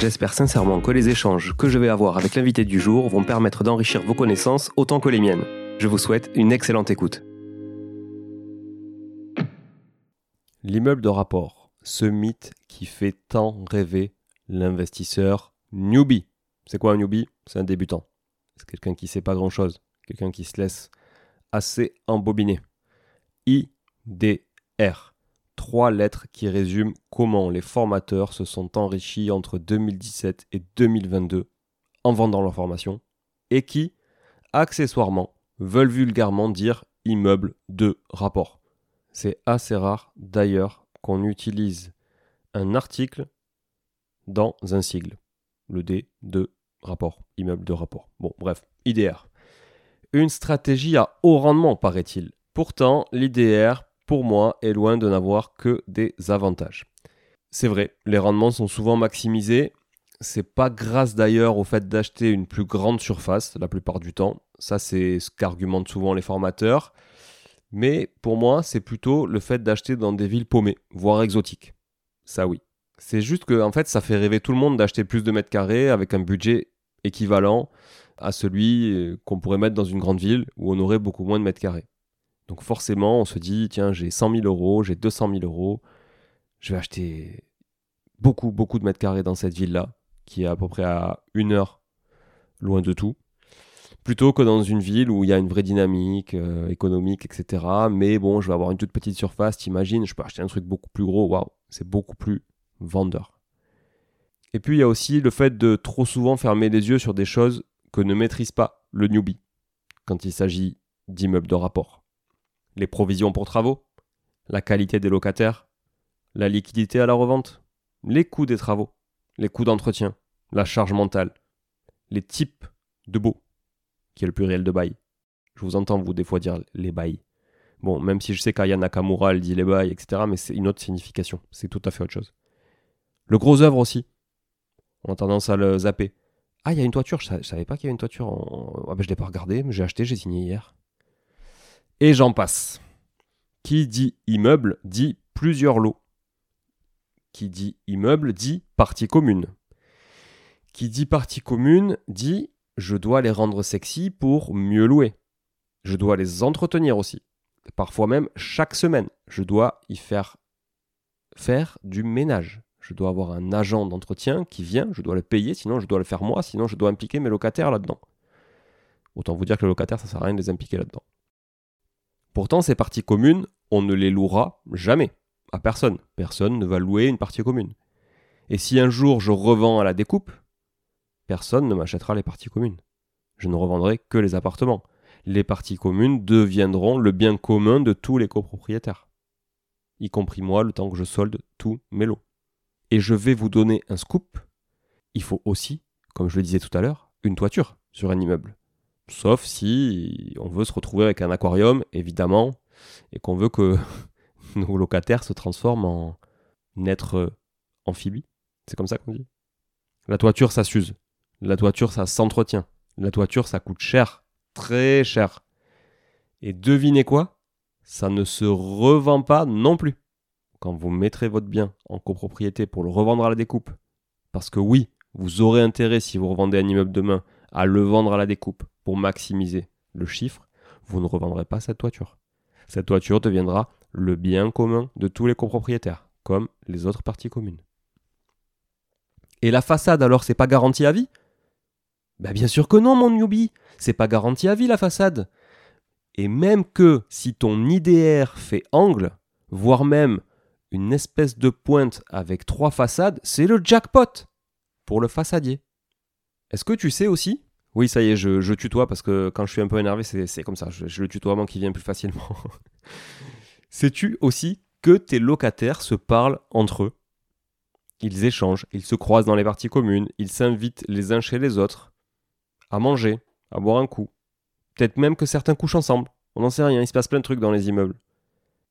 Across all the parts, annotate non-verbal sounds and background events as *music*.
J'espère sincèrement que les échanges que je vais avoir avec l'invité du jour vont permettre d'enrichir vos connaissances autant que les miennes. Je vous souhaite une excellente écoute. L'immeuble de rapport, ce mythe qui fait tant rêver l'investisseur newbie. C'est quoi un newbie? C'est un débutant. C'est quelqu'un qui ne sait pas grand-chose, quelqu'un qui se laisse assez embobiner. IDR lettres qui résument comment les formateurs se sont enrichis entre 2017 et 2022 en vendant leur formation et qui, accessoirement, veulent vulgairement dire immeuble de rapport. C'est assez rare d'ailleurs qu'on utilise un article dans un sigle, le D de rapport, immeuble de rapport. Bon, bref, IDR. Une stratégie à haut rendement, paraît-il. Pourtant, l'IDR pour moi, est loin de n'avoir que des avantages. C'est vrai, les rendements sont souvent maximisés. C'est pas grâce d'ailleurs au fait d'acheter une plus grande surface la plupart du temps. Ça, c'est ce qu'argumentent souvent les formateurs. Mais pour moi, c'est plutôt le fait d'acheter dans des villes paumées, voire exotiques. Ça, oui. C'est juste que, en fait, ça fait rêver tout le monde d'acheter plus de mètres carrés avec un budget équivalent à celui euh, qu'on pourrait mettre dans une grande ville où on aurait beaucoup moins de mètres carrés. Donc forcément, on se dit, tiens, j'ai 100 000 euros, j'ai 200 000 euros, je vais acheter beaucoup, beaucoup de mètres carrés dans cette ville-là, qui est à peu près à une heure loin de tout, plutôt que dans une ville où il y a une vraie dynamique euh, économique, etc. Mais bon, je vais avoir une toute petite surface, t'imagines, je peux acheter un truc beaucoup plus gros, waouh, c'est beaucoup plus vendeur. Et puis il y a aussi le fait de trop souvent fermer les yeux sur des choses que ne maîtrise pas le newbie quand il s'agit d'immeubles de rapport les provisions pour travaux, la qualité des locataires, la liquidité à la revente, les coûts des travaux, les coûts d'entretien, la charge mentale, les types de baux, qui est le pluriel de bail. Je vous entends vous des fois dire les bails. Bon, même si je sais qu'Aya Nakamura elle dit les bails, etc., mais c'est une autre signification, c'est tout à fait autre chose. Le gros œuvre aussi, on a tendance à le zapper. Ah, il y a une toiture, je, savais pas qu'il y avait une toiture. En... Ah ben, je l'ai pas regardé, mais j'ai acheté, j'ai signé hier. Et j'en passe. Qui dit immeuble dit plusieurs lots. Qui dit immeuble dit partie commune. Qui dit partie commune dit je dois les rendre sexy pour mieux louer. Je dois les entretenir aussi. Parfois même chaque semaine, je dois y faire faire du ménage. Je dois avoir un agent d'entretien qui vient, je dois le payer, sinon je dois le faire moi, sinon je dois impliquer mes locataires là-dedans. Autant vous dire que les locataires, ça sert à rien de les impliquer là-dedans. Pourtant, ces parties communes, on ne les louera jamais à personne. Personne ne va louer une partie commune. Et si un jour je revends à la découpe, personne ne m'achètera les parties communes. Je ne revendrai que les appartements. Les parties communes deviendront le bien commun de tous les copropriétaires, y compris moi le temps que je solde tous mes lots. Et je vais vous donner un scoop. Il faut aussi, comme je le disais tout à l'heure, une toiture sur un immeuble. Sauf si on veut se retrouver avec un aquarium, évidemment, et qu'on veut que *laughs* nos locataires se transforment en êtres amphibies. C'est comme ça qu'on dit. La toiture, ça s'use. La toiture, ça s'entretient. La toiture, ça coûte cher. Très cher. Et devinez quoi? Ça ne se revend pas non plus. Quand vous mettrez votre bien en copropriété pour le revendre à la découpe, parce que oui, vous aurez intérêt, si vous revendez un immeuble demain, à le vendre à la découpe pour maximiser le chiffre, vous ne revendrez pas cette toiture. Cette toiture deviendra le bien commun de tous les copropriétaires, comme les autres parties communes. Et la façade, alors, c'est pas garanti à vie? Ben Bien sûr que non, mon newbie C'est pas garanti à vie, la façade Et même que si ton IDR fait angle, voire même une espèce de pointe avec trois façades, c'est le jackpot pour le façadier. Est-ce que tu sais aussi? Oui, ça y est, je, tutoie parce que quand je suis un peu énervé, c'est comme ça. Je, je le tutoiement qui vient plus facilement. *laughs* Sais-tu aussi que tes locataires se parlent entre eux? Ils échangent, ils se croisent dans les parties communes, ils s'invitent les uns chez les autres. à manger, à boire un coup. Peut-être même que certains couchent ensemble. On n'en sait rien, il se passe plein de trucs dans les immeubles.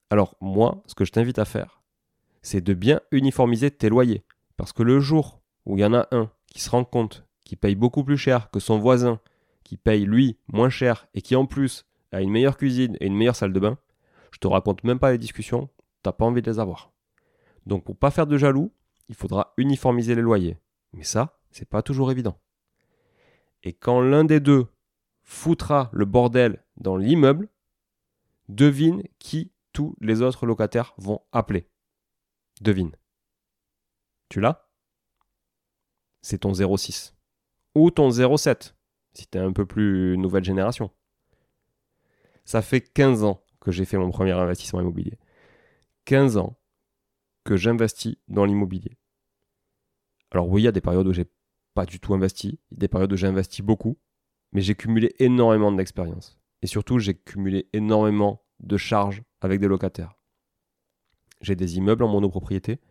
Alors moi, ce que je t'invite à faire, c'est de bien uniformiser tes loyers. Parce que le jour où il y en a un qui se rend compte qu'il paye beaucoup plus cher que son voisin, qui paye lui moins cher et qui en plus a une meilleure cuisine et une meilleure salle de bain, je te raconte même pas les discussions, t'as pas envie de les avoir. Donc pour pas faire de jaloux, il faudra uniformiser les loyers. Mais ça, c'est pas toujours évident. Et quand l'un des deux foutra le bordel dans l'immeuble, devine qui tous les autres locataires vont appeler. Devine. Tu l'as? C'est ton 06. Ou ton 07, si t'es un peu plus nouvelle génération. Ça fait 15 ans que j'ai fait mon premier investissement immobilier. 15 ans que j'investis dans l'immobilier. Alors oui, il y a des périodes où j'ai pas du tout investi, des périodes où j'ai investi beaucoup, mais j'ai cumulé énormément d'expérience. Et surtout, j'ai cumulé énormément de charges avec des locataires. J'ai des immeubles en monopropriété,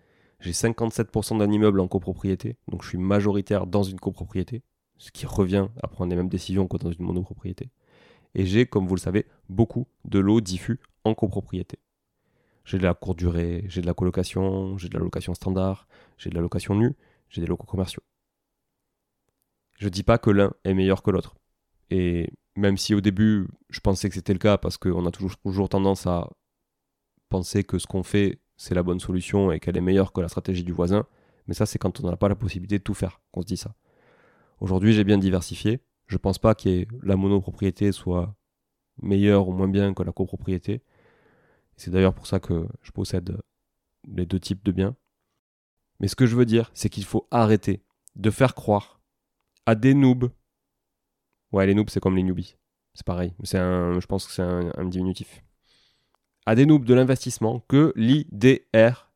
j'ai 57% d'un immeuble en copropriété, donc je suis majoritaire dans une copropriété, ce qui revient à prendre les mêmes décisions que dans une monopropriété. Et j'ai, comme vous le savez, beaucoup de lots diffus en copropriété. J'ai de la courte durée, j'ai de la colocation, j'ai de la location standard, j'ai de la location nue, j'ai des locaux commerciaux. Je dis pas que l'un est meilleur que l'autre. Et même si au début, je pensais que c'était le cas parce qu'on a toujours, toujours tendance à penser que ce qu'on fait, c'est la bonne solution et qu'elle est meilleure que la stratégie du voisin. Mais ça, c'est quand on n'a pas la possibilité de tout faire qu'on se dit ça. Aujourd'hui, j'ai bien diversifié. Je pense pas que la monopropriété soit meilleure ou moins bien que la copropriété. C'est d'ailleurs pour ça que je possède les deux types de biens. Mais ce que je veux dire, c'est qu'il faut arrêter de faire croire à des noobs. Ouais, les noobs, c'est comme les newbies. C'est pareil. C'est un, je pense que c'est un, un diminutif. À des noobs de l'investissement que l'IDR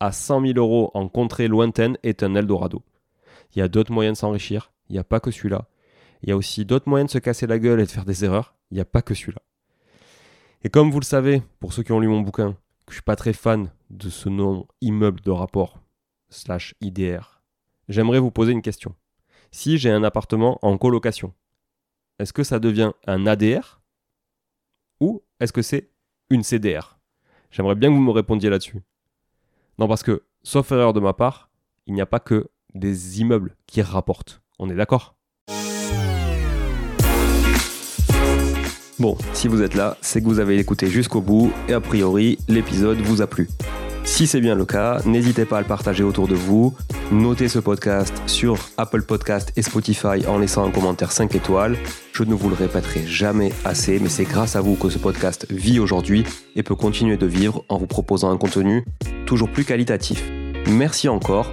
à 100 000 euros en contrée lointaine est un Eldorado. Il y a d'autres moyens de s'enrichir. Il n'y a pas que celui-là. Il y a aussi d'autres moyens de se casser la gueule et de faire des erreurs. Il n'y a pas que celui-là. Et comme vous le savez, pour ceux qui ont lu mon bouquin, que je suis pas très fan de ce nom immeuble de rapport slash IDR, j'aimerais vous poser une question. Si j'ai un appartement en colocation, est-ce que ça devient un ADR ou est-ce que c'est une CDR J'aimerais bien que vous me répondiez là-dessus. Non, parce que, sauf erreur de ma part, il n'y a pas que des immeubles qui rapportent. On est d'accord? Bon, si vous êtes là, c'est que vous avez écouté jusqu'au bout et a priori, l'épisode vous a plu. Si c'est bien le cas, n'hésitez pas à le partager autour de vous. Notez ce podcast sur Apple Podcast et Spotify en laissant un commentaire 5 étoiles. Je ne vous le répéterai jamais assez, mais c'est grâce à vous que ce podcast vit aujourd'hui et peut continuer de vivre en vous proposant un contenu toujours plus qualitatif. Merci encore,